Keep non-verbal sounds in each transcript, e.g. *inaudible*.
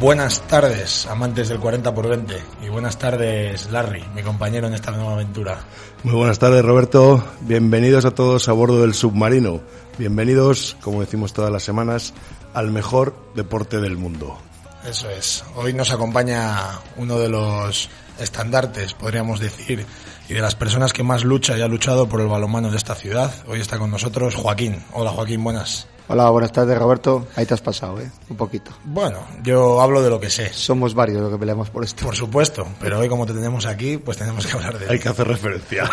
Buenas tardes, amantes del 40 por 20. Y buenas tardes, Larry, mi compañero en esta nueva aventura. Muy buenas tardes, Roberto. Bienvenidos a todos a bordo del submarino. Bienvenidos, como decimos todas las semanas, al mejor deporte del mundo. Eso es. Hoy nos acompaña uno de los estandartes, podríamos decir, y de las personas que más lucha y ha luchado por el balonmano de esta ciudad. Hoy está con nosotros Joaquín. Hola, Joaquín, buenas. Hola, buenas tardes, Roberto. Ahí te has pasado, ¿eh? Un poquito. Bueno, yo hablo de lo que sé. Somos varios los que peleamos por esto. Por supuesto, pero hoy como te tenemos aquí, pues tenemos que hablar de Hay que hacer referencia.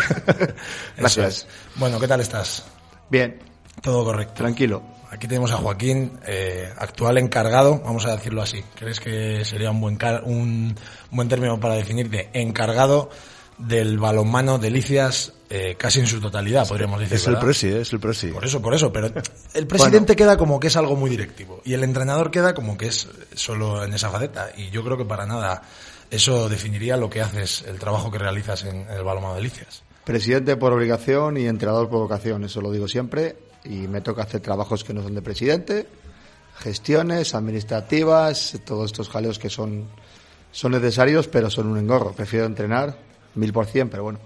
*laughs* Gracias. Bueno, ¿qué tal estás? Bien. Todo correcto. Tranquilo. Aquí tenemos a Joaquín, eh, actual encargado, vamos a decirlo así. ¿Crees que sería un buen, un buen término para definirte? Encargado del balonmano Delicias eh, casi en su totalidad, podríamos decir. Es el presi, es el presi. Por eso, por eso, pero el presidente queda como que es algo muy directivo y el entrenador queda como que es solo en esa faceta y yo creo que para nada eso definiría lo que haces, el trabajo que realizas en, el balonmano Delicias. Presidente por obligación y entrenador por vocación, eso lo digo siempre y me toca hacer trabajos que no son de presidente, gestiones administrativas, todos estos jaleos que son son necesarios, pero son un engorro. Prefiero entrenar, mil por cien, pero bueno,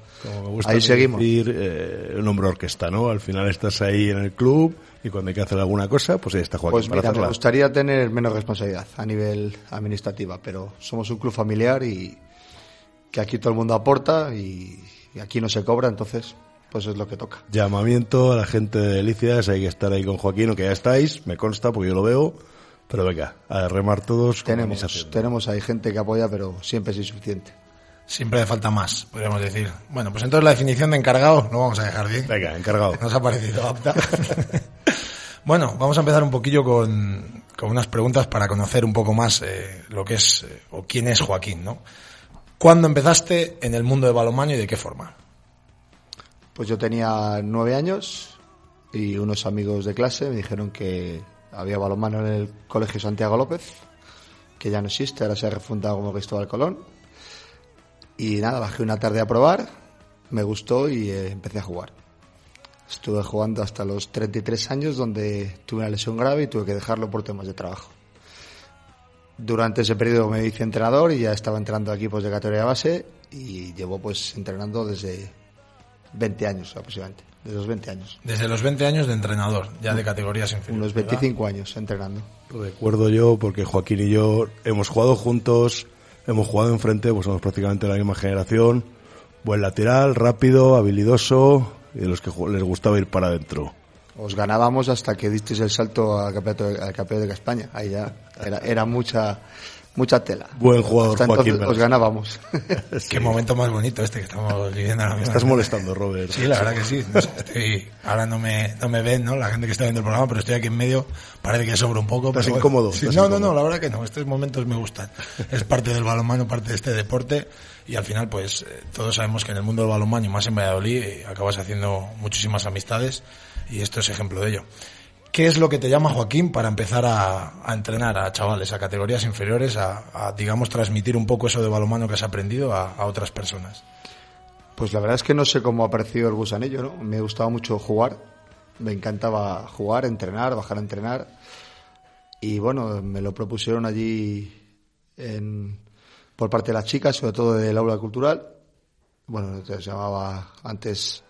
ahí seguimos. Decir, eh, un hombre orquesta, ¿no? Al final estás ahí en el club y cuando hay que hacer alguna cosa, pues ahí está Joaquín pues mira, me gustaría tener menos responsabilidad a nivel administrativa, pero somos un club familiar y que aquí todo el mundo aporta y, aquí no se cobra, entonces pues es lo que toca. Llamamiento a la gente de Delicias, hay que estar ahí con Joaquín, o que ya estáis, me consta porque yo lo veo, pero venga, a remar todos. Tenemos, tenemos ahí gente que apoya, pero siempre es insuficiente. Siempre le falta más, podríamos decir. Bueno, pues entonces la definición de encargado lo vamos a dejar bien. Venga, encargado. Nos ha parecido apta. *laughs* bueno, vamos a empezar un poquillo con, con unas preguntas para conocer un poco más eh, lo que es eh, o quién es Joaquín, ¿no? ¿Cuándo empezaste en el mundo de balonmano y de qué forma? Pues yo tenía nueve años y unos amigos de clase me dijeron que había balonmano en el Colegio Santiago López, que ya no existe, ahora se ha refundado como Cristóbal Colón y nada, bajé una tarde a probar, me gustó y eh, empecé a jugar. Estuve jugando hasta los 33 años, donde tuve una lesión grave y tuve que dejarlo por temas de trabajo. Durante ese periodo me hice entrenador y ya estaba entrenando a equipos de categoría base y llevo pues entrenando desde 20 años aproximadamente, desde los 20 años. Desde los 20 años de entrenador, ya de categorías inferiores. Unos 25 años entrenando. Recuerdo yo porque Joaquín y yo hemos jugado juntos, hemos jugado enfrente, pues somos prácticamente de la misma generación. Buen lateral, rápido, habilidoso y de los que les gustaba ir para adentro. Os ganábamos hasta que disteis el salto al campeonato, al campeonato de España. Ahí ya era, era mucha mucha tela. Buen jugador, Hasta Joaquín. Entonces, os ganábamos. *laughs* *laughs* Qué momento más bonito este que estamos viviendo ahora mismo. Estás molestando, Robert. Sí, la verdad que sí. No sé, estoy, ahora no me, no me ven, ¿no? La gente que está viendo el programa, pero estoy aquí en medio. Parece que sobra un poco. ¿Estás pero incómodo? Sí, ¿Estás no, incómodo? no, no, la verdad que no. Estos momentos me gustan. Es parte del balonmano, parte de este deporte. Y al final, pues, eh, todos sabemos que en el mundo del balonmano, y más en Valladolid, eh, acabas haciendo muchísimas amistades. Y esto es ejemplo de ello. ¿Qué es lo que te llama Joaquín para empezar a, entrenar a chavales, a categorías inferiores, a, digamos, transmitir un poco eso de balonmano que has aprendido a, otras personas? Pues la verdad es que no sé cómo ha aparecido el gusanillo, ¿no? Me gustaba mucho jugar, me encantaba jugar, entrenar, bajar a entrenar. Y bueno, me lo propusieron allí en, por parte de las chicas, sobre todo del aula cultural. Bueno, se llamaba antes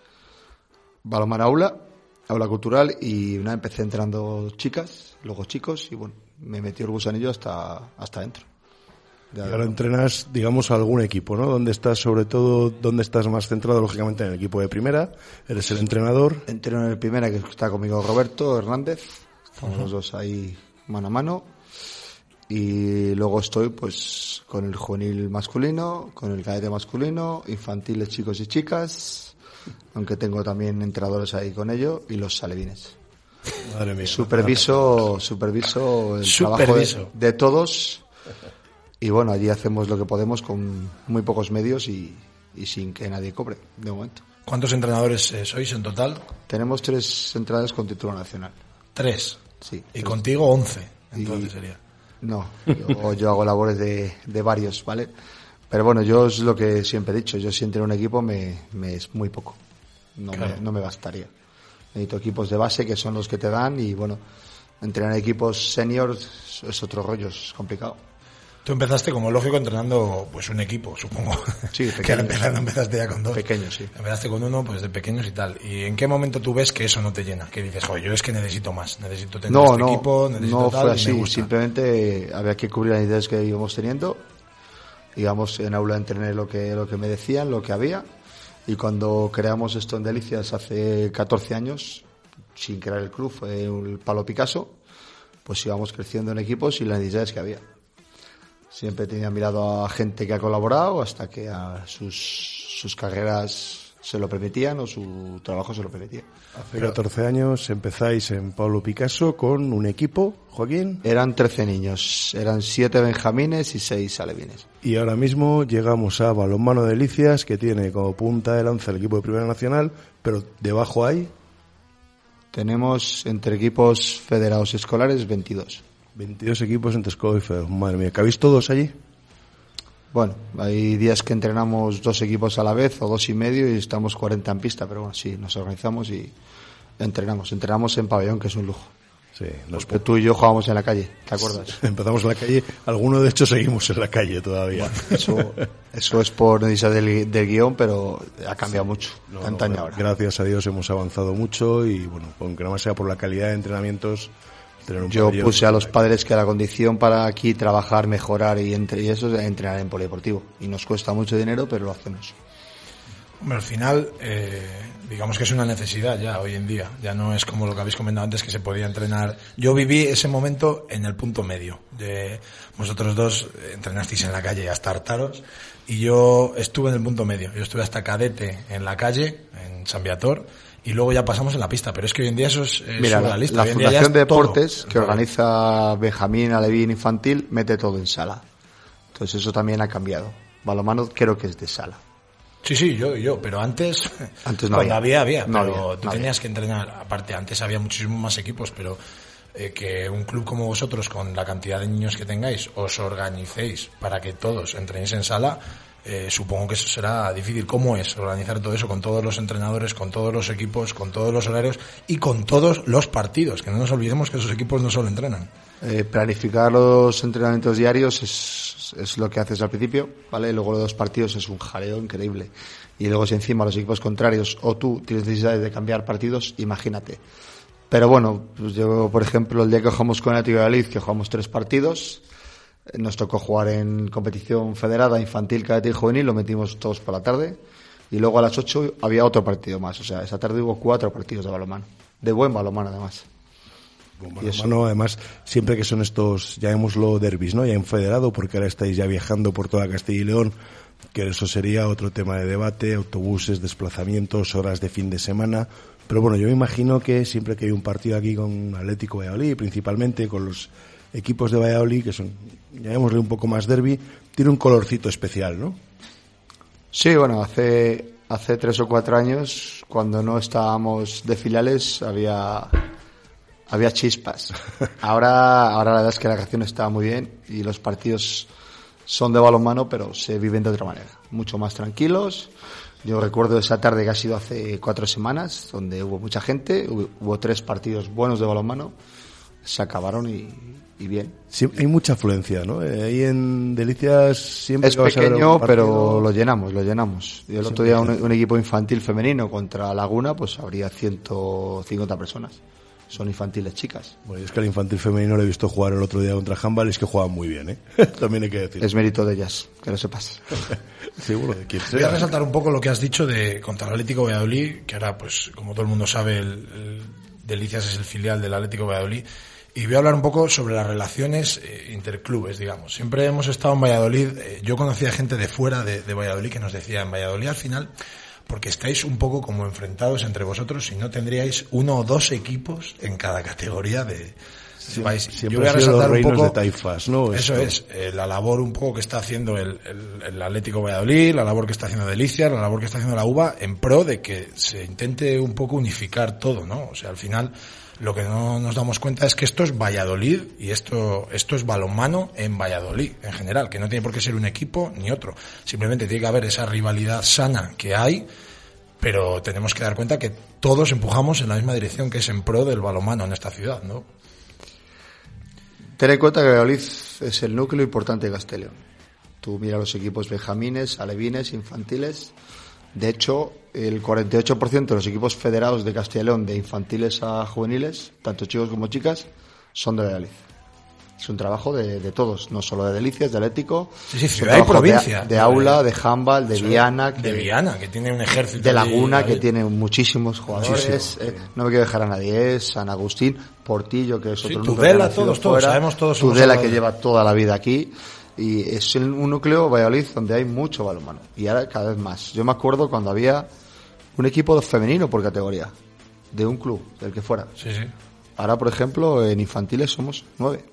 Balomano Aula aula cultural y una empecé entrenando chicas, luego chicos y bueno, me metió el gusanillo hasta, hasta dentro. Y ahora entrenas, digamos, a algún equipo, ¿no? ¿Dónde estás, sobre todo, dónde estás más centrado, lógicamente, en el equipo de primera? ¿Eres el entrenador? Entreno en el primera, que está conmigo Roberto Hernández. Estamos uh -huh. los dos ahí mano a mano. Y luego estoy, pues, con el juvenil masculino, con el cadete masculino, infantiles chicos y chicas, aunque tengo también entrenadores ahí con ello, y los salevines. Madre mía. Superviso, superviso el trabajo de, de todos y bueno, allí hacemos lo que podemos con muy pocos medios y, y sin que nadie cobre, de momento. ¿Cuántos entrenadores eh, sois en total? Tenemos tres entradas con título nacional. Tres. Sí. Y tres. contigo once. Y- Entonces sería. No, yo, yo hago labores de, de varios, ¿vale? Pero bueno, yo es lo que siempre he dicho, yo si entro en un equipo me, me es muy poco, no, Claro. me, no me bastaría. Necesito equipos de base que son los que te dan y bueno, entrenar equipos seniors es otro rollo, es complicado. Tú empezaste, como lógico, entrenando pues un equipo, supongo. Sí, *laughs* que pequeños. al empezar empezaste ya con dos. Pequeños, sí. Empezaste con uno, pues de pequeños y tal. ¿Y en qué momento tú ves que eso no te llena? Que dices, joder, yo es que necesito más, necesito tener No, este no, equipo, necesito no tal, fue y me así, gusta. simplemente había que cubrir las necesidades que íbamos teniendo, íbamos en aula entrené lo que, lo que me decían, lo que había, y cuando creamos esto en Delicias hace 14 años, sin crear el club, fue el Palo Picasso, pues íbamos creciendo en equipos y las necesidades que había. Siempre tenía mirado a gente que ha colaborado hasta que a sus, sus carreras se lo permitían o su trabajo se lo permitía. Hace 14 años empezáis en Pablo Picasso con un equipo, Joaquín, Eran 13 niños, eran 7 benjamines y 6 alevines. y ahora mismo llegamos a Balonmano Delicias, que tiene como punta de lanza el equipo de Primera Nacional, pero debajo hay Tenemos entre equipos federados escolares 22. 22 equipos entre escuela y federación. Madre mía, ¿cabéis todos allí? Bueno, hay días que entrenamos dos equipos a la vez o dos y medio y estamos 40 en pista, pero bueno, sí, nos organizamos y entrenamos. Entrenamos en pabellón, que es un lujo. Sí, Porque tú y yo jugábamos en la calle, ¿te acuerdas? *laughs* empezamos en la calle, algunos de hecho seguimos en la calle todavía. Eso, eso es por necesidad del, del guion, pero ha cambiado mucho. No, Tanta no, año ahora. Gracias a Dios hemos avanzado mucho y bueno, aunque nada más sea por la calidad de entrenamientos, Yo puse a los padres que la condición para aquí trabajar, mejorar y, entre, y eso es entrenar en polideportivo. Y nos cuesta mucho dinero, pero lo hacemos. Hombre, al final, eh, digamos que es una necesidad ya hoy en día. Ya no es como lo que habéis comentado antes que se podía entrenar. Yo viví ese momento en el punto medio. De vosotros dos eh, entrenasteis en la calle hasta hartaros y yo estuve en el punto medio. Yo estuve hasta cadete en la calle, en San Viator, y luego ya pasamos en la pista. Pero es que hoy en día eso es, es Mira, la, la Fundación de todo. Deportes, que organiza Benjamín Alevín Infantil, mete todo en sala. Entonces eso también ha cambiado. Balomano creo que es de sala. Sí, sí, yo, yo, pero antes, *laughs* Antes no cuando había. había, había, No pero había, tú no tenías que entrenar, aparte, antes había muchísimos más equipos, pero eh, que un club como vosotros, con la cantidad de niños que tengáis, os organicéis para que todos entrenéis en sala, eh, supongo que eso será difícil. ¿Cómo es organizar todo eso con todos los entrenadores, con todos los equipos, con todos los horarios y con todos los partidos? Que no nos olvidemos que esos equipos no solo entrenan. Eh, planificar los entrenamientos diarios es, es lo que haces al principio, ¿vale? Luego los dos partidos es un jaleo increíble. Y luego si encima los equipos contrarios o tú tienes necesidad de cambiar partidos, imagínate. Pero bueno, pues yo, por ejemplo, el día que jugamos con Atlético de Valladolid, que jugamos tres partidos, nos tocó jugar en competición federada, infantil, cadete y juvenil, lo metimos todos por la tarde. Y luego a las 8 había otro partido más. O sea, esa tarde hubo cuatro partidos de balonmano. De buen balonmano, además. Y eso. Balonmano, además, siempre que son estos, llamémoslo derbis, ¿no? Ya en federado, porque ahora estáis ya viajando por toda Castilla y León, que eso sería otro tema de debate, autobuses, desplazamientos, horas de fin de semana. Pero bueno, yo me imagino que siempre que hay un partido aquí con Atlético Valladolid, principalmente con los equipos de Valladolid, que son, llamémosle un poco más derby, tiene un colorcito especial, ¿no? Sí, bueno, hace, hace tres o cuatro años, cuando no estábamos de filiales, había, había chispas. *laughs* Ahora, ahora la verdad es que la reacción está muy bien y los partidos son de balonmano, pero se viven de otra manera, mucho más tranquilos. Yo recuerdo esa tarde que ha sido hace cuatro semanas, donde hubo mucha gente, hubo, hubo tres partidos buenos de balonmano, se acabaron y, y bien. Sí, hay mucha afluencia, ¿no? Eh, ahí en Delicias siempre Es que pequeño, algún pero partido- lo llenamos, lo llenamos. Y el otro día un, un equipo infantil femenino contra Laguna, pues habría 150 personas. Son infantiles chicas. Bueno, yo es que al infantil femenino lo he visto jugar el otro día contra Handball y es que juegan muy bien, ¿eh? *laughs* También hay que decir. Es mérito de ellas, que lo sepas. *laughs* Seguro de quien Voy a sea. resaltar un poco lo que has dicho de contra el Atlético Valladolid, que ahora, pues, como todo el mundo sabe, el, el Delicias es el filial del Atlético Valladolid. Y voy a hablar un poco sobre las relaciones eh, interclubes, digamos. Siempre hemos estado en Valladolid, eh, yo conocía gente de fuera de, de, Valladolid que nos decía, en Valladolid al final, porque estáis un poco como enfrentados entre vosotros, si no tendríais uno o dos equipos en cada categoría de... Sí, siempre yo voy a resaltar los un poco, de taifas, ¿no? Eso Esto. es, eh, la labor un poco que está haciendo el, el, el, Atlético Valladolid, la labor que está haciendo Delicia, la labor que está haciendo la UBA, en pro de que se intente un poco unificar todo, ¿no? O sea, al final lo que no nos damos cuenta es que esto es Valladolid y esto, esto es balonmano en Valladolid en general, que no tiene por qué ser un equipo ni otro. Simplemente tiene que haber esa rivalidad sana que hay, pero tenemos que dar cuenta que todos empujamos en la misma dirección que es en pro del balonmano en esta ciudad, ¿no? Ten en cuenta que Valladolid es el núcleo importante de Castellón. Tú mira los equipos benjamines, alevines, infantiles. De hecho, el 48% de los equipos federados de Castilla y León, de infantiles a juveniles, tanto chicos como chicas, son de Valladolid. Es un trabajo de, de, todos, no solo de Delicias, de Atlético, sí, sí, ciudad y provincia. De, de, Aula, de Handball, de Viana. Que, de Viana, que tiene un ejército. De Laguna, de, que tiene muchísimos jugadores. Eh, no me quiero dejar a nadie, es San Agustín, Portillo, que es otro sí, Tudela, todos, todos, sabemos todos. Tudela, que lleva toda la vida aquí y es un núcleo Valladolid donde hay mucho balonmano y ahora cada vez más. Yo me acuerdo cuando había un equipo femenino por categoría de un club, del que fuera. Sí, sí. Ahora, por ejemplo, en infantiles somos nueve,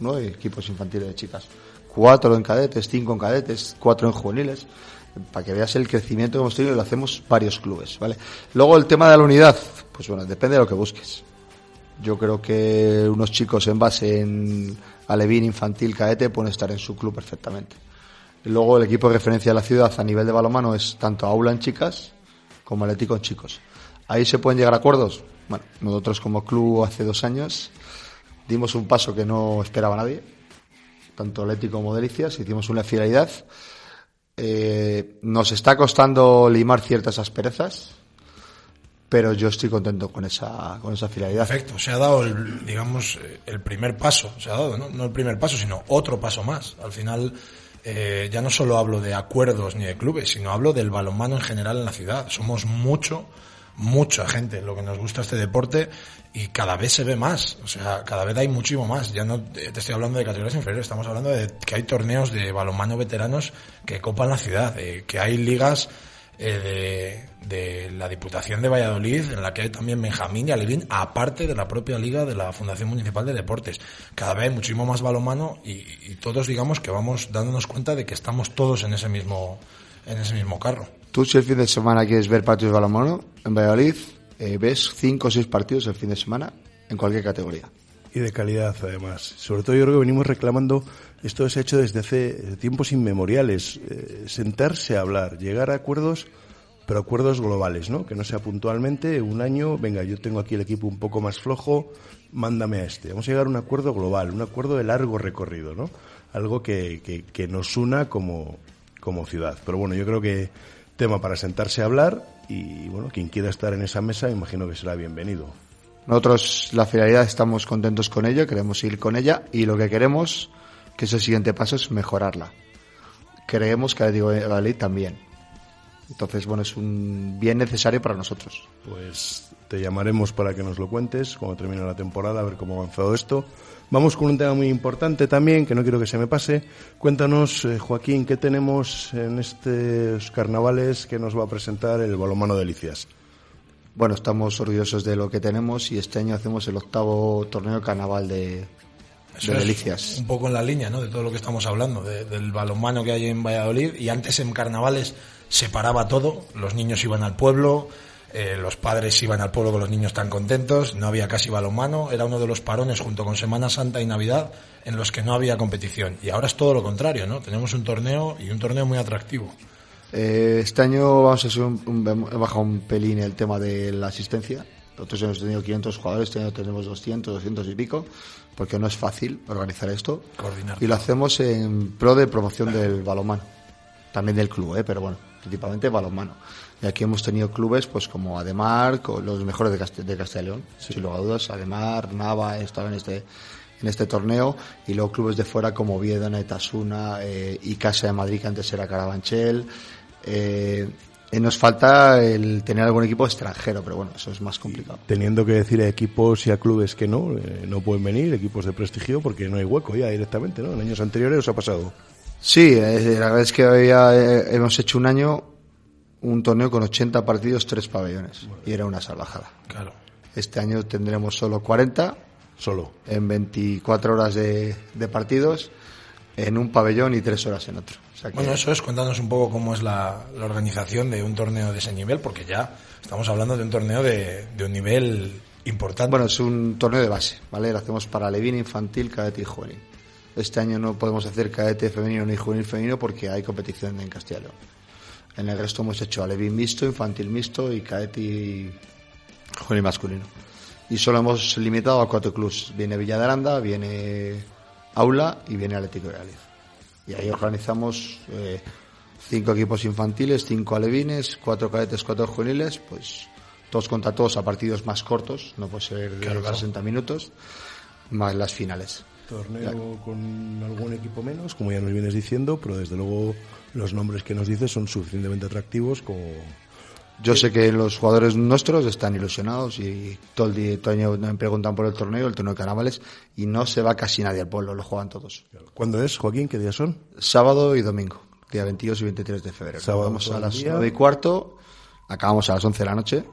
nueve equipos infantiles de chicas, cuatro en cadetes, cinco en cadetes, cuatro en juveniles. Para que veas el crecimiento que hemos tenido, lo hacemos varios clubes, ¿vale? Luego el tema de la unidad, pues bueno, depende de lo que busques. Yo creo que unos chicos en base en alevín, infantil, cadete pueden estar en su club perfectamente. Luego el equipo de referencia de la ciudad a nivel de balonmano es tanto aula en chicas como Atlético en chicos. Ahí se pueden llegar a acuerdos. Bueno, nosotros como club hace dos años dimos un paso que no esperaba nadie, tanto Atlético como Delicias, hicimos una fidelidad. Eh, nos está costando limar ciertas asperezas, pero yo estoy contento con esa con esa fidelidad. Perfecto, se ha dado el, digamos el primer paso, se ha dado ¿no? no el primer paso, sino otro paso más. Al final eh, ya no solo hablo de acuerdos ni de clubes, sino hablo del balonmano en general en la ciudad. Somos mucho, mucha gente lo que nos gusta este deporte y cada vez se ve más, o sea, cada vez hay muchísimo más. Ya no te estoy hablando de categorías inferiores, estamos hablando de que hay torneos de balonmano veteranos que copan la ciudad, eh, que hay ligas eh, de, la Diputación de Valladolid, en la que hay también Benjamín y Alevín, aparte de la propia liga de la Fundación Municipal de Deportes. Cada vez hay muchísimo más balonmano y, y, todos digamos que vamos dándonos cuenta de que estamos todos en ese mismo, en ese mismo carro. Tú si el fin de semana quieres ver partidos de balonmano en Valladolid, eh, ves cinco o seis partidos el fin de semana en cualquier categoría. Y de calidad además. Sobre todo yo creo que venimos reclamando esto se ha hecho desde hace tiempos inmemoriales. Eh, sentarse a hablar, llegar a acuerdos, pero acuerdos globales, ¿no? Que no sea puntualmente un año, venga, yo tengo aquí el equipo un poco más flojo, mándame a este. Vamos a llegar a un acuerdo global, un acuerdo de largo recorrido, ¿no? Algo que, que, que nos una como, como ciudad. Pero bueno, yo creo que tema para sentarse a hablar y bueno, quien quiera estar en esa mesa, imagino que será bienvenido. Nosotros, la finalidad, estamos contentos con ella, queremos ir con ella y lo que queremos que ese siguiente paso es mejorarla. Creemos que digo la ley también. Entonces, bueno, es un bien necesario para nosotros. Pues te llamaremos para que nos lo cuentes cuando termine la temporada, a ver cómo ha avanzado esto. Vamos con un tema muy importante también, que no quiero que se me pase. Cuéntanos, eh, Joaquín, ¿qué tenemos en estos carnavales que nos va a presentar el Balomano Delicias? Bueno, estamos orgullosos de lo que tenemos y este año hacemos el octavo torneo carnaval de, eso de delicias. un poco en la línea, ¿no? De todo lo que estamos hablando, de, del balonmano que hay en Valladolid. Y antes en carnavales se paraba todo, los niños iban al pueblo, eh, los padres iban al pueblo con los niños tan contentos, no había casi balonmano, era uno de los parones junto con Semana Santa y Navidad en los que no había competición. Y ahora es todo lo contrario, ¿no? Tenemos un torneo y un torneo muy atractivo. Eh, este año vamos a hacer un, un, he bajado un pelín el tema de la asistencia. Nosotros hemos tenido 500 jugadores, este año tenemos 200, 200 y pico porque no es fácil organizar esto. Coordinar. Y lo hacemos en pro de promoción del balonmano. También del club, ¿eh? pero bueno, principalmente balonmano. Y aquí hemos tenido clubes pues como Ademar, con los mejores de, Cast de Castilla y León, sí. sin lugar a dudas. Ademar, Nava, estaba en este en este torneo y luego clubes de fuera como Viedana, Etasuna eh, y Casa de Madrid que antes era Carabanchel. Eh, Eh, nos falta el tener algún equipo extranjero, pero bueno, eso es más complicado. Teniendo que decir a equipos y a clubes que no, eh, no pueden venir, equipos de prestigio, porque no hay hueco ya directamente, ¿no? En años anteriores os ha pasado. Sí, eh, la verdad es que había, eh, hemos hecho un año un torneo con 80 partidos, tres pabellones, y era una salvajada. Claro. Este año tendremos solo 40 Solo. en 24 horas de, de partidos en un pabellón y tres horas en otro. O sea que- Bueno, eso es, cuéntanos un poco cómo es la, la organización de un torneo de ese nivel, porque ya estamos hablando de un torneo de, de un nivel importante. Bueno, es un torneo de base, ¿vale? Lo hacemos para Levin, infantil, cadete y juvenil. Este año no podemos hacer cadete femenino ni juvenil femenino porque hay competición en León. En el resto hemos hecho Alevín mixto, infantil mixto y cadete y juvenil masculino. Y solo hemos limitado a cuatro clubs. Viene Villa de Aranda, viene Aula y viene Atlético de Galicia. Y ahí organizamos eh, cinco equipos infantiles, cinco alevines, cuatro cadetes, cuatro juveniles, pues todos contra todos a partidos más cortos, no puede ser de 60 minutos, más las finales. Torneo con algún equipo menos, como ya nos vienes diciendo, pero desde luego los nombres que nos dices son suficientemente atractivos como... Yo sé que los jugadores nuestros están ilusionados y todo el día, todo el año me preguntan por el torneo, el torneo de carnavales, y no se va casi nadie al pueblo, lo juegan todos. ¿Cuándo es, Joaquín? ¿Qué días son? Sábado y domingo, día 22 y 23 de febrero. Sábado Vamos a las día. 9 y cuarto, acabamos a las 11 de la noche,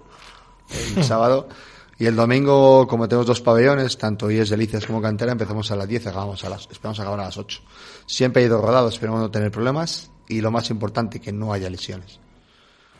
el *laughs* sábado. Y el domingo, como tenemos dos pabellones, tanto IES Delicias como Cantera, empezamos a las 10 y acabamos a las, esperamos acabar a las 8. Siempre he ido rodado, esperamos no tener problemas y lo más importante, que no haya lesiones.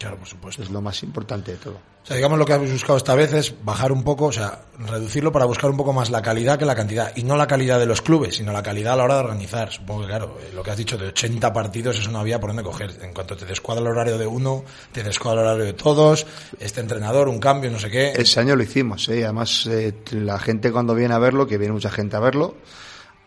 Claro, por supuesto. Es lo más importante de todo. O sea, digamos lo que habéis buscado esta vez es bajar un poco, o sea, reducirlo para buscar un poco más la calidad que la cantidad. Y no la calidad de los clubes, sino la calidad a la hora de organizar. Supongo que, claro, eh, lo que has dicho de 80 partidos, eso no había por dónde coger. En cuanto te descuadra el horario de uno, te descuadra el horario de todos, este entrenador, un cambio, no sé qué. Ese año lo hicimos, ¿eh? además eh, la gente cuando viene a verlo, que viene mucha gente a verlo,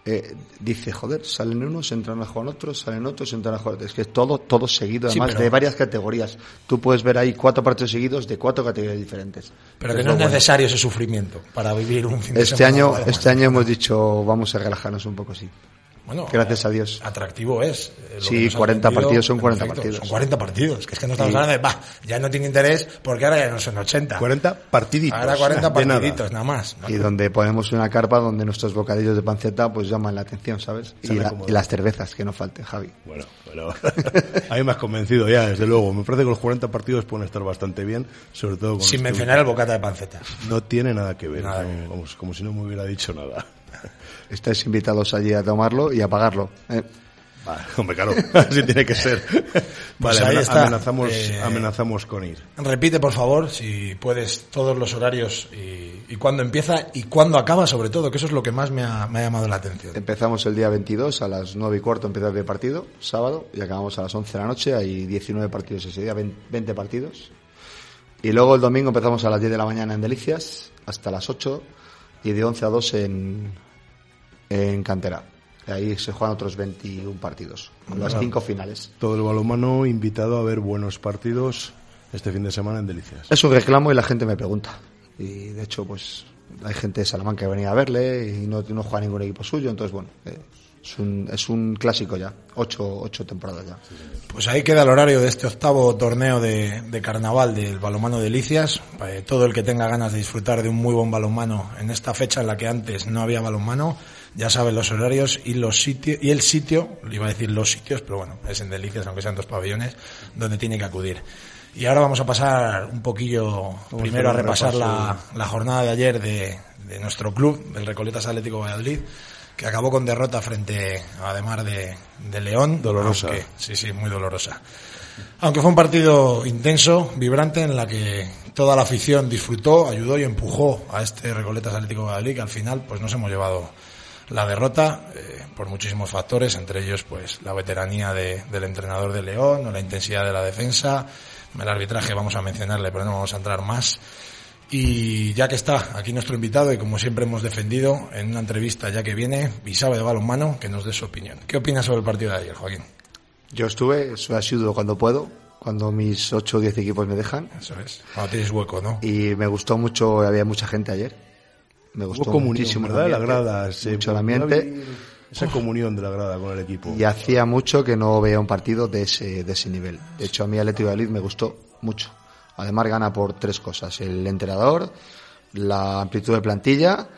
eh, dice, joder, salen unos, entran a jugar otros, salen otros, entran a jugar otros. Es que es todo, todo seguido, Sí, además pero- de varias categorías. Tú puedes ver ahí cuatro partidos seguidos de cuatro categorías diferentes. Pero que Es no es bueno. necesario ese sufrimiento para vivir un fin de Este semana. año, este año hemos dicho, vamos a relajarnos un poco, sí. Bueno, Gracias a Dios. Atractivo es. eh, lo Sí, que nos has 40 vendido, partidos son 40 perfecto, partidos. Son 40 partidos. Que es que no estamos Sí. hablando de, va, ya no tiene interés porque ahora ya no son 80. 40 partiditos. Ahora 40 de nada. partiditos, nada, más. Y donde ponemos una carpa donde nuestros bocadillos de panceta pues llaman la atención, ¿sabes? Y, la- y las cervezas, que no falten, Javi. Bueno, bueno. a mí me has convencido ya, desde luego. Me parece que los 40 partidos pueden estar bastante bien, sobre todo con Sin que mencionar el bocata de panceta. No tiene nada que ver, Nada que ver. vamos, como si no me hubiera dicho nada. Estáis invitados allí a tomarlo y a pagarlo. ¿eh? Vale, *laughs* hombre, claro, *laughs* así tiene que ser. Pues vale, ahí amena- está. amenazamos, Eh, amenazamos con ir. Repite, por favor, si puedes, todos los horarios y, y cuándo empieza y cuándo acaba, sobre todo, que eso es lo que más me ha, me ha llamado la atención. Empezamos el día 22 a las 9 y cuarto empieza el partido, sábado, y acabamos a las 11 de la noche. Hay 19 partidos ese día, 20 20 partidos. Y luego el domingo empezamos a las 10 de la mañana en Delicias, hasta las 8, y de 11 a 2 en, en Cantera. Ahí se juegan otros 21 partidos, con las cinco finales. Todo el balonmano invitado a ver buenos partidos este fin de semana en Delicias. Es un reclamo y la gente me pregunta. Y de hecho, pues hay gente de Salamanca que venía a verle y no, no juega ningún equipo suyo. Entonces, bueno, eh, es, un, es un clásico ya. Ocho, ocho temporadas ya. Pues ahí queda el horario de este octavo torneo de, de carnaval del balonmano de Licias. Eh, todo el que tenga ganas de disfrutar de un muy buen balonmano en esta fecha en la que antes no había balonmano, ya saben los horarios y los sitios y el sitio, iba a decir los sitios, pero bueno, es en Delicias, aunque sean dos pabellones, donde tiene que acudir. Y ahora vamos a pasar un poquillo primero a repasar la, jornada de ayer de, de nuestro club, del Recoletas Atlético Valladolid, que acabó con derrota frente a Ademar de, de León. Dolorosa. aunque- sí, sí, muy dolorosa. Aunque fue un partido intenso, vibrante, en la que toda la afición disfrutó, ayudó y empujó a este Recoletas Atlético Valladolid, que al final pues nos hemos llevado la derrota eh, por muchísimos factores, entre ellos pues la veteranía de- del entrenador de León o la intensidad de la defensa, el arbitraje vamos a mencionarle, pero no vamos a entrar más. Y ya que está aquí nuestro invitado y como siempre hemos defendido en una entrevista ya que viene y sabe de balonmano, que nos dé su opinión. ¿Qué opinas sobre el partido de ayer, Joaquín? Yo estuve, soy asiduo cuando puedo, cuando mis 8 o 10 equipos me dejan. Eso es. Cuando tienes hueco, ¿no? Y me gustó mucho, había mucha gente ayer. Me gustó Hubo muchísimo. el ¿verdad? La grada. se- mucho el ambiente. esa comunión de la grada con el equipo. Y hacía mucho que no veía un partido de ese, de ese nivel. De hecho, a mí Atlético de Madrid me gustó mucho. Además, gana por tres cosas. El entrenador, la amplitud de plantilla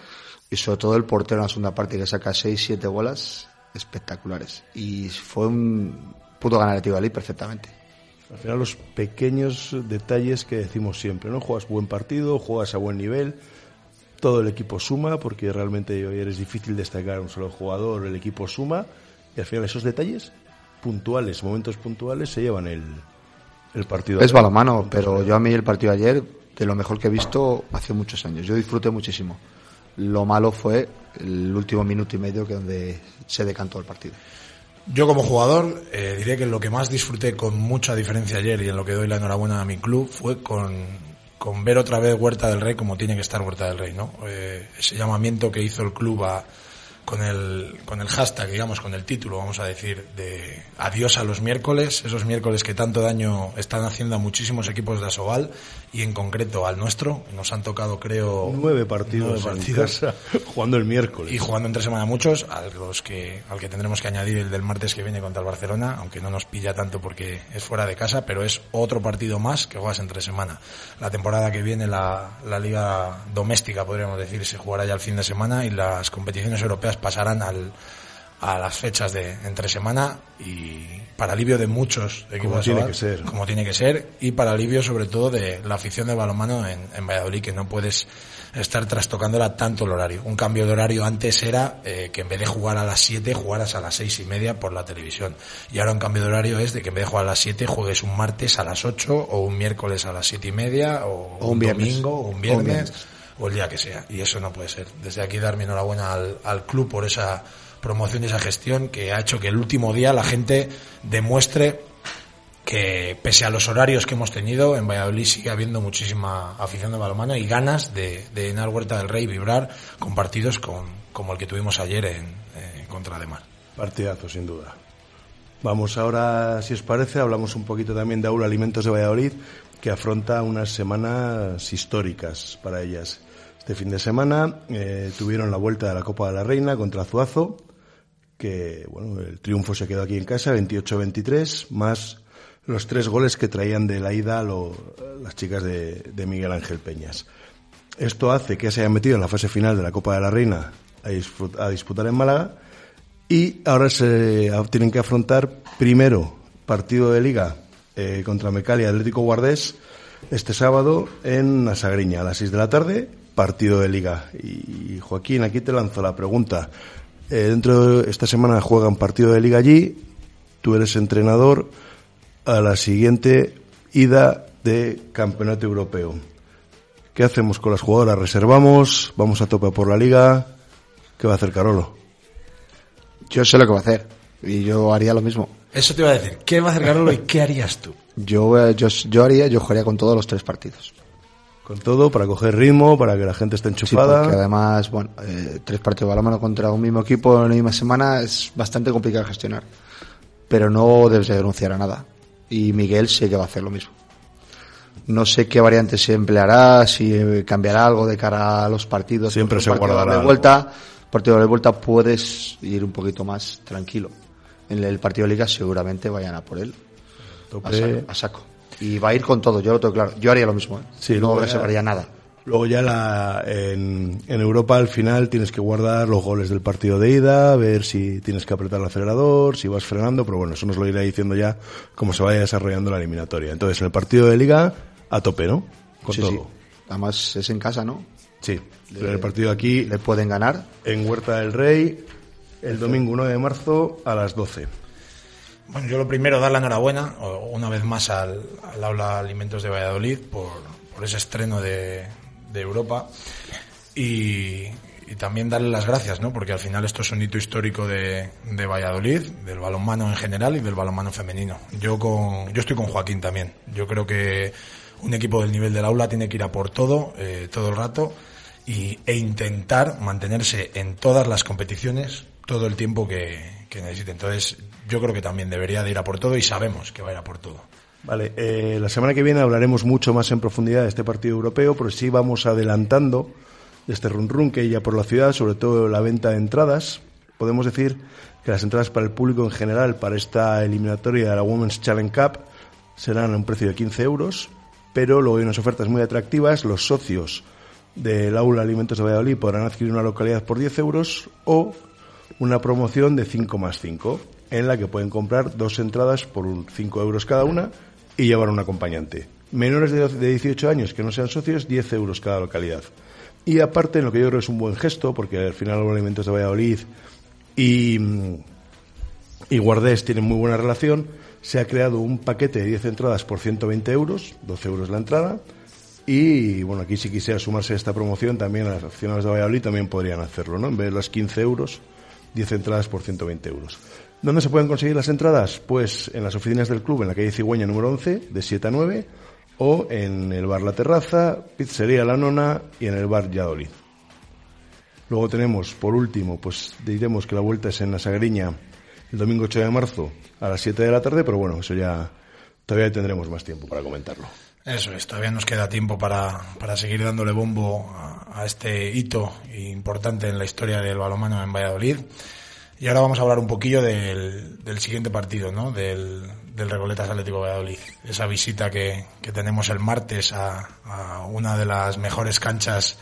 y sobre todo el portero en la segunda parte que saca seis, siete bolas espectaculares. Y fue un... pudo ganar el Atlético de Madrid perfectamente. Al final los pequeños detalles que decimos siempre, ¿no? Juegas buen partido, juegas a buen nivel, todo el equipo suma, porque realmente hoy es difícil destacar un solo jugador, el equipo suma, y al final esos detalles puntuales, momentos puntuales, se llevan el, el partido. Es balomano, pero yo a mí el partido de ayer, de lo mejor que he visto hace muchos años. Yo disfruté muchísimo. Lo malo fue el último minuto y medio que donde se decantó el partido. Yo como jugador eh, diré que lo que más disfruté con mucha diferencia ayer y en lo que doy la enhorabuena a mi club fue con, con ver otra vez Huerta del Rey como tiene que estar Huerta del Rey, ¿no? Eh, ese llamamiento que hizo el club a, con el, con el hashtag, digamos, con el título, vamos a decir, de adiós a los miércoles, esos miércoles que tanto daño están haciendo a muchísimos equipos de Asobal y en concreto al nuestro. Nos han tocado, creo, nueve partidos, nueve partidos *laughs* jugando el miércoles. Y jugando entre semana muchos, a los que, al que tendremos que añadir el del martes que viene contra el Barcelona, aunque no nos pilla tanto porque es fuera de casa, pero es otro partido más que juegas entre semana. La temporada que viene, la, la liga doméstica, podríamos decir, se jugará ya el fin de semana y las competiciones europeas pasarán al, a las fechas de entre semana y para alivio de muchos equipos como tiene que ser. como tiene que ser y para alivio sobre todo de la afición de balonmano en, en Valladolid que no puedes estar trastocándola tanto el horario. Un cambio de horario antes era eh, que en vez de jugar a las 7 jugaras a las seis y media por la televisión. Y ahora un cambio de horario es de que en vez de jugar a las 7 juegues un martes a las 8 o un miércoles a las siete y media o, o un, domingo o un viernes, o un viernes o el día que sea. Y eso no puede ser. Desde aquí dar mi enhorabuena al, al club por esa promoción y esa gestión que ha hecho que el último día la gente demuestre que pese a los horarios que hemos tenido, en Valladolid sigue habiendo muchísima afición de balonmano y ganas de, de Huerta del Rey vibrar con partidos como el que tuvimos ayer en, eh, contra de Mar. Partidazo, sin duda. Vamos ahora, si os parece, hablamos un poquito también de Aula Alimentos de Valladolid, que afronta unas semanas históricas para ellas. Este fin de semana eh, tuvieron la vuelta de la Copa de la Reina contra Zuazo, que bueno, el triunfo se quedó aquí en casa, 28-23, más los tres goles que traían de la ida lo, las chicas de, de, Miguel Ángel Peñas. Esto hace que se hayan metido en la fase final de la Copa de la Reina a, disputar en Málaga y ahora se tienen que afrontar primero partido de liga eh, contra Mecal y Atlético Guardés este sábado en Asagriña a las 6 de la tarde, partido de liga. Y Joaquín, aquí te lanzo la pregunta. Eh, dentro de esta semana juegan partido de liga allí, tú eres entrenador a la siguiente ida de campeonato europeo. ¿Qué hacemos con las jugadoras? ¿Reservamos? ¿Vamos a tope por la liga? ¿Qué va a hacer Carolo? Yo sé lo que va a hacer y yo haría lo mismo. Eso te iba a decir. ¿Qué va a hacer Carolo y qué harías tú? Yo, yo, yo haría, yo jugaría con todos los tres partidos. Con todo, para coger ritmo, para que la gente esté enchufada. Sí, porque además, bueno, eh, tres partidos de balonmano contra un mismo equipo en la misma semana es bastante complicado de gestionar. Pero no debes de denunciar a nada. Y Miguel sé que va a hacer lo mismo. No sé qué variante se empleará, si cambiará algo de cara a los partidos. Siempre se guardará. De vuelta, partido de vuelta puedes ir un poquito más tranquilo. En el partido de liga seguramente vayan a por él. A saco, a saco. Y va a ir con todo, yo lo tengo claro. Yo haría lo mismo, ¿eh? Sí, no luego reservaría nada. Luego ya la, en, en, Europa al final tienes que guardar los goles del partido de ida, ver si tienes que apretar el acelerador, si vas frenando, pero bueno, eso nos lo irá diciendo ya cómo se vaya desarrollando la eliminatoria. Entonces, el partido de liga a tope, ¿no? Con sí, todo. Sí. Además es en casa, ¿no? Sí. Le, el partido aquí le pueden ganar en Huerta del Rey el domingo 1 de marzo a las 12. Bueno, yo lo primero dar la enhorabuena una vez más al, al Aula Alimentos de Valladolid por, por ese estreno de, de Europa y, también darle las gracias, ¿no? Porque al final esto es un hito histórico de, de, Valladolid, del balonmano en general y del balonmano femenino. Yo con, yo estoy con Joaquín también. Yo creo que un equipo del nivel del aula tiene que ir a por todo, eh, todo el rato y, e intentar mantenerse en todas las competiciones todo el tiempo que necesite. Entonces, yo creo que también debería de ir a por todo y sabemos que va a ir a por todo. Vale, eh, la semana que viene hablaremos mucho más en profundidad de este partido europeo, pero sí vamos adelantando de este run run que hay ya por la ciudad, sobre todo la venta de entradas. podemos decir que las entradas para el público en general para esta eliminatoria de la Women's Challenge Cup serán a un precio de 15 euros, pero luego hay unas ofertas muy atractivas. Los socios del Aula Alimentos de Valladolid podrán adquirir una localidad por 10 euros o una promoción de 5 más 5, en la que pueden comprar dos entradas por 5 euros cada una y llevar un acompañante. Menores de 18 años que no sean socios, 10 euros cada localidad. Y aparte, en lo que yo creo es un buen gesto, porque al final los alimentos de Valladolid y, y Guardés tienen muy buena relación, se ha creado un paquete de 10 entradas por 120 euros, 12 euros la entrada, y bueno, aquí si quisiera sumarse a esta promoción, también las aficionados de Valladolid también podrían hacerlo, ¿no? En vez de las 15 euros, 10 entradas por 120 euros. ¿Dónde se pueden conseguir las entradas? Pues en las oficinas del club, en la calle Cigüeña número 11, de 7 a 9, o en el bar La Terraza, Pizzería La Nona y en el bar Yadolid. Luego tenemos, por último, pues diremos que la vuelta es en la Sagriña el domingo 8 de marzo a las 7 de la tarde, pero bueno, eso ya todavía tendremos más tiempo para comentarlo. Eso es, todavía nos queda tiempo para, para seguir dándole bombo a, a, este hito importante en la historia del balonmano en Valladolid. Y ahora vamos a hablar un poquillo del, del siguiente partido, ¿no? Del, del Recoletas Atlético Valladolid. Esa visita que, que tenemos el martes a, a, una de las mejores canchas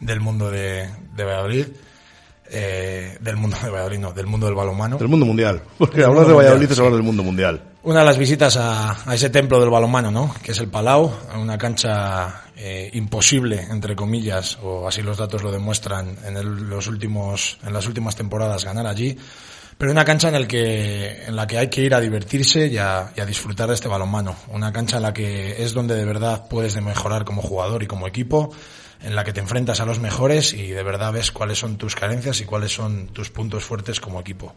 del mundo de, de Valladolid. Eh, del mundo de Valladolid, no, del mundo del balonmano. Del mundo mundial. Porque hablar de Valladolid mundial, es hablar sí. del mundo mundial. Una de las visitas a, ese templo del balonmano, ¿no? Que es el Palau, una cancha eh, imposible, entre comillas, o así los datos lo demuestran en los últimos, en las últimas temporadas ganar allí. Pero una cancha en, el que, en la que hay que ir a divertirse y a, y a disfrutar de este balonmano. Una cancha en la que es donde de verdad puedes mejorar como jugador y como equipo en la que te enfrentas a los mejores y de verdad ves cuáles son tus carencias y cuáles son tus puntos fuertes como equipo.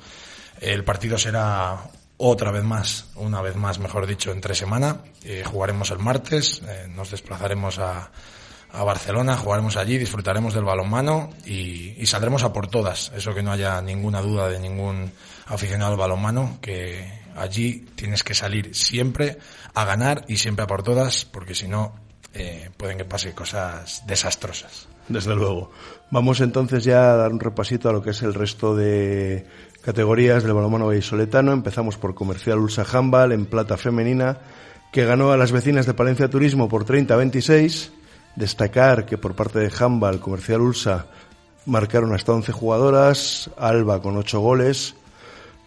El partido será otra vez más, una vez más, mejor dicho, entre semana. Eh, jugaremos el martes, eh, nos desplazaremos a, a, Barcelona, jugaremos allí, disfrutaremos del balonmano y, y, saldremos a por todas. Eso que no haya ninguna duda de ningún aficionado al balonmano, que allí tienes que salir siempre a ganar y siempre a por todas, porque si no, eh, pueden que pase cosas desastrosas. Desde luego. Vamos entonces ya a dar un repasito a lo que es el resto de categorías del balonmano vallisoletano. Empezamos por Comercial Ulsa Handball en plata femenina, que ganó a las vecinas de Palencia Turismo por 30-26. Destacar que por parte de Handball, Comercial Ulsa marcaron hasta 11 jugadoras, Alba con 8 goles,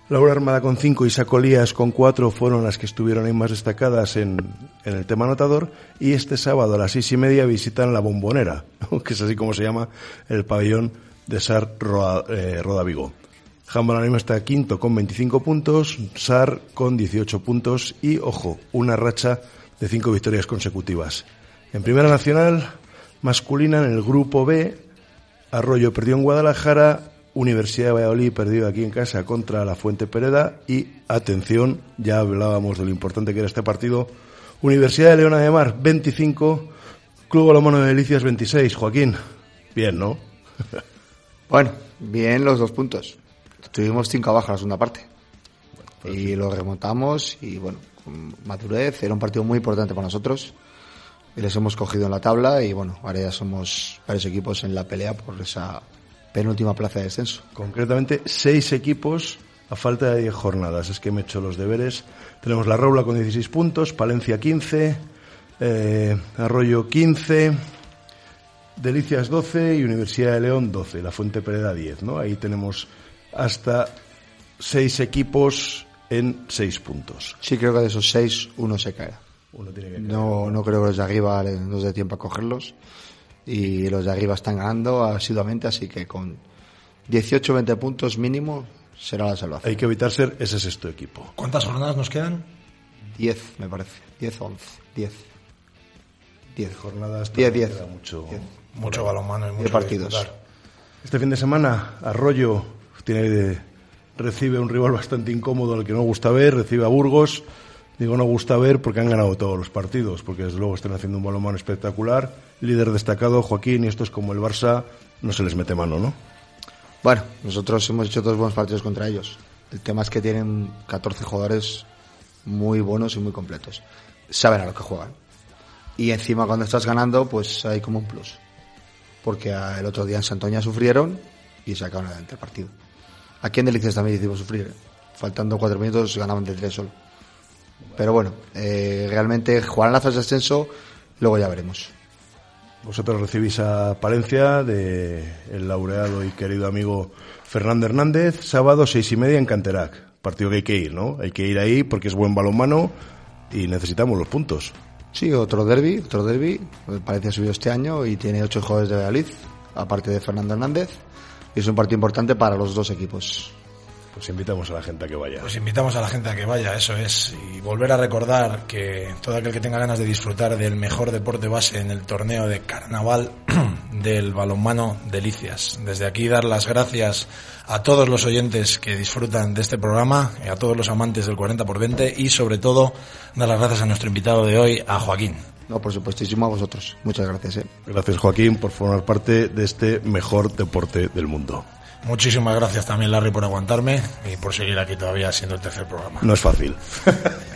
Laura Armada con 5 y Sacolías con 4 fueron las que estuvieron ahí más destacadas en, el tema anotador. Y este sábado a las seis y media visitan la Bombonera, *laughs* que es así como se llama el pabellón de SAR eh, Roda. Handball ahora está quinto con 25 puntos, SAR con 18 puntos y, ojo, una racha de 5 victorias consecutivas. En Primera Nacional, masculina en el Grupo B, Arroyo perdió en Guadalajara, Universidad de Valladolid perdido aquí en casa contra la Fuente Pereda y, atención, ya hablábamos de lo importante que era este partido, Universidad de Leona de Mar 25, Club Balomano de Delicias 26. Joaquín, bien, ¿no? bueno, bien los dos puntos. Tuvimos cinco abajo en la segunda parte. Bueno, pues y sí. lo remontamos y bueno, con madurez, era un partido muy importante para nosotros. Y les hemos cogido en la tabla y bueno, ahora ya somos varios equipos en la pelea por esa penúltima plaza de descenso. Concretamente, seis equipos a falta de 10 jornadas. Es que me he hecho los deberes. Tenemos la Roula con 16 puntos, Palencia 15, eh, Arroyo 15, Delicias 12 y Universidad de León 12. La Fuente Pereda 10, ¿no? Ahí tenemos hasta seis equipos en seis puntos. Sí, creo que de esos seis uno se cae. Uno tiene que no, no creo que los de arriba nos dé tiempo a cogerlos y los de arriba están ganando asiduamente, así que con 18-20 puntos mínimo será la salvación. Hay que evitar ser ese sexto equipo. ¿Cuántas jornadas nos quedan? 10, me parece. 10, 11. 10. 10 jornadas. 10, 10. Mucho, diez. mucho balonmano y mucho partidos. Este fin de semana, Arroyo tiene recibe un rival bastante incómodo al que no gusta ver, recibe a Burgos. Digo, no gusta ver porque han ganado todos los partidos, porque desde luego están haciendo un balonmano espectacular. Líder destacado, Joaquín, y esto es como el Barça, no se les mete mano, ¿no? Bueno, nosotros hemos hecho dos buenos partidos contra ellos. El tema es que tienen 14 jugadores muy buenos y muy completos. Saben a lo que juegan. Y encima cuando estás ganando, pues hay como un plus. Porque el otro día en Santoña sufrieron y sacaron adelante el partido. Aquí en Delicias también hicimos sufrir. Faltando cuatro minutos ganaban de tres solo. Pero bueno, eh, realmente jugarán la fase de ascenso, luego ya veremos. Vosotros recibís a Palencia de el laureado y querido amigo Fernando Hernández, sábado seis y media en Canterac. Partido que hay que ir, ¿no? Hay que ir ahí porque es buen balonmano y necesitamos los puntos. Sí, otro derby, otro derby. Palencia ha subido este año y tiene ocho jugadores de Valladolid, aparte de Fernando Hernández. Y es un partido importante para los dos equipos. Pues invitamos a la gente a que vaya. Pues invitamos a la gente a que vaya, eso es. Y volver a recordar que todo aquel que tenga ganas de disfrutar del mejor deporte base en el torneo de carnaval *clears throat* del balonmano Delicias. Desde aquí dar las gracias a todos los oyentes que disfrutan de este programa, y a todos los amantes del 40 por 20 y sobre todo dar las gracias a nuestro invitado de hoy, a Joaquín. No, por supuestísimo a vosotros. Muchas gracias. ¿eh? Gracias Joaquín por formar parte de este mejor deporte del mundo. Muchísimas gracias también, Larry, por aguantarme y por seguir aquí todavía siendo el tercer programa. No es fácil. *laughs*